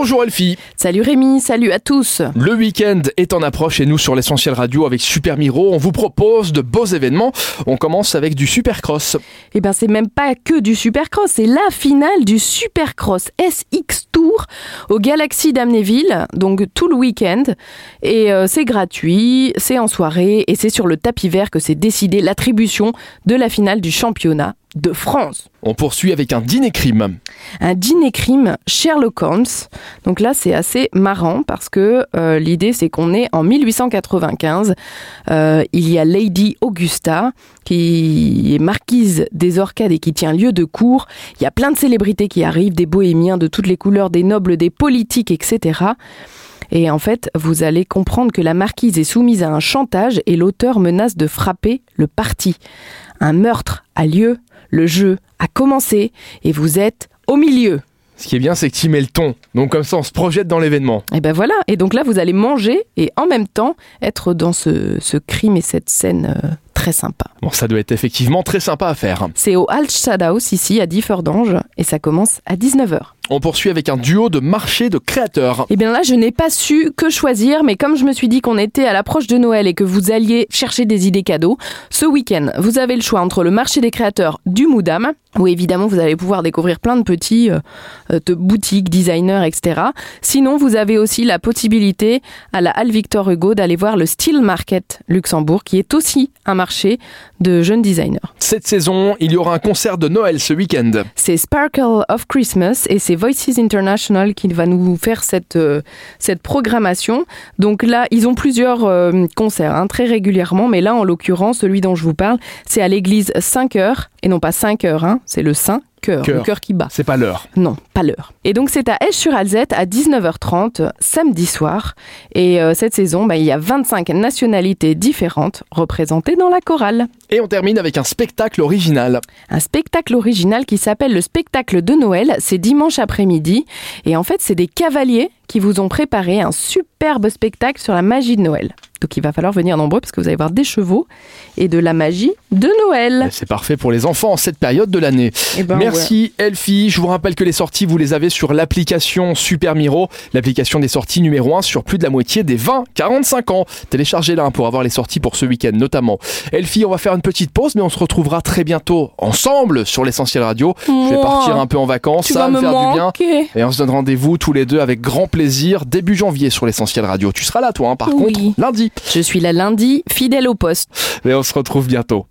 Bonjour Elfie. Salut Rémi, salut à tous. Le week-end est en approche et nous sur l'essentiel radio avec Super Miro, on vous propose de beaux événements. On commence avec du Supercross. Eh ben c'est même pas que du Supercross, c'est la finale du Supercross SX Tour au Galaxy d'Amnéville, donc tout le week-end. Et euh, c'est gratuit, c'est en soirée et c'est sur le tapis vert que c'est décidé l'attribution de la finale du championnat de France. On poursuit avec un dîner crime. Un dîner crime Sherlock Holmes. Donc là, c'est assez marrant parce que euh, l'idée, c'est qu'on est en 1895. Euh, il y a Lady Augusta qui est marquise des Orcades et qui tient lieu de cour. Il y a plein de célébrités qui arrivent, des bohémiens de toutes les couleurs, des nobles, des politiques, etc. Et en fait, vous allez comprendre que la marquise est soumise à un chantage et l'auteur menace de frapper le parti. Un meurtre a lieu, le jeu a commencé et vous êtes au milieu. Ce qui est bien, c'est que tu mets le ton. Donc comme ça, on se projette dans l'événement. Et ben voilà. Et donc là, vous allez manger et en même temps être dans ce, ce crime et cette scène euh, très sympa. Bon, ça doit être effectivement très sympa à faire. C'est au Altstadhaus ici à Differdange et ça commence à 19h. On poursuit avec un duo de marché de créateurs. Et bien là, je n'ai pas su que choisir, mais comme je me suis dit qu'on était à l'approche de Noël et que vous alliez chercher des idées cadeaux, ce week-end, vous avez le choix entre le marché des créateurs du Moudam, où évidemment vous allez pouvoir découvrir plein de petits euh, euh, boutiques, designers, etc. Sinon, vous avez aussi la possibilité à la Halle Victor Hugo d'aller voir le Steel Market Luxembourg, qui est aussi un marché de jeunes designers. Cette saison, il y aura un concert de Noël ce week-end. C'est Sparkle of Christmas et c'est Voices International qui va nous faire cette, euh, cette programmation. Donc là, ils ont plusieurs euh, concerts hein, très régulièrement, mais là, en l'occurrence, celui dont je vous parle, c'est à l'église 5 heures, et non pas 5 heures, hein, c'est le Saint cœur, le Cœur. qui bat. C'est pas l'heure. Non, pas l'heure. Et donc c'est à Esch-sur-Alzette à 19h30 samedi soir. Et euh, cette saison, bah, il y a 25 nationalités différentes représentées dans la chorale. Et on termine avec un spectacle original. Un spectacle original qui s'appelle le spectacle de Noël. C'est dimanche après-midi. Et en fait, c'est des cavaliers qui vous ont préparé un superbe spectacle sur la magie de Noël. Donc il va falloir venir nombreux parce que vous allez voir des chevaux et de la magie de Noël. C'est parfait pour les enfants en cette période de l'année. Eh ben, Merci Elfie. Je vous rappelle que les sorties, vous les avez sur l'application Super Miro, l'application des sorties numéro 1 sur plus de la moitié des 20-45 ans. Téléchargez-la pour avoir les sorties pour ce week-end notamment. Elfie, on va faire une petite pause, mais on se retrouvera très bientôt ensemble sur l'essentiel radio. Je vais partir un peu en vacances, ça va me me faire du bien. Et on se donne rendez-vous tous les deux avec grand plaisir début janvier sur l'essentiel radio. Tu seras là toi, hein, par Oui. contre, lundi. Je suis la lundi, fidèle au poste. Mais on se retrouve bientôt.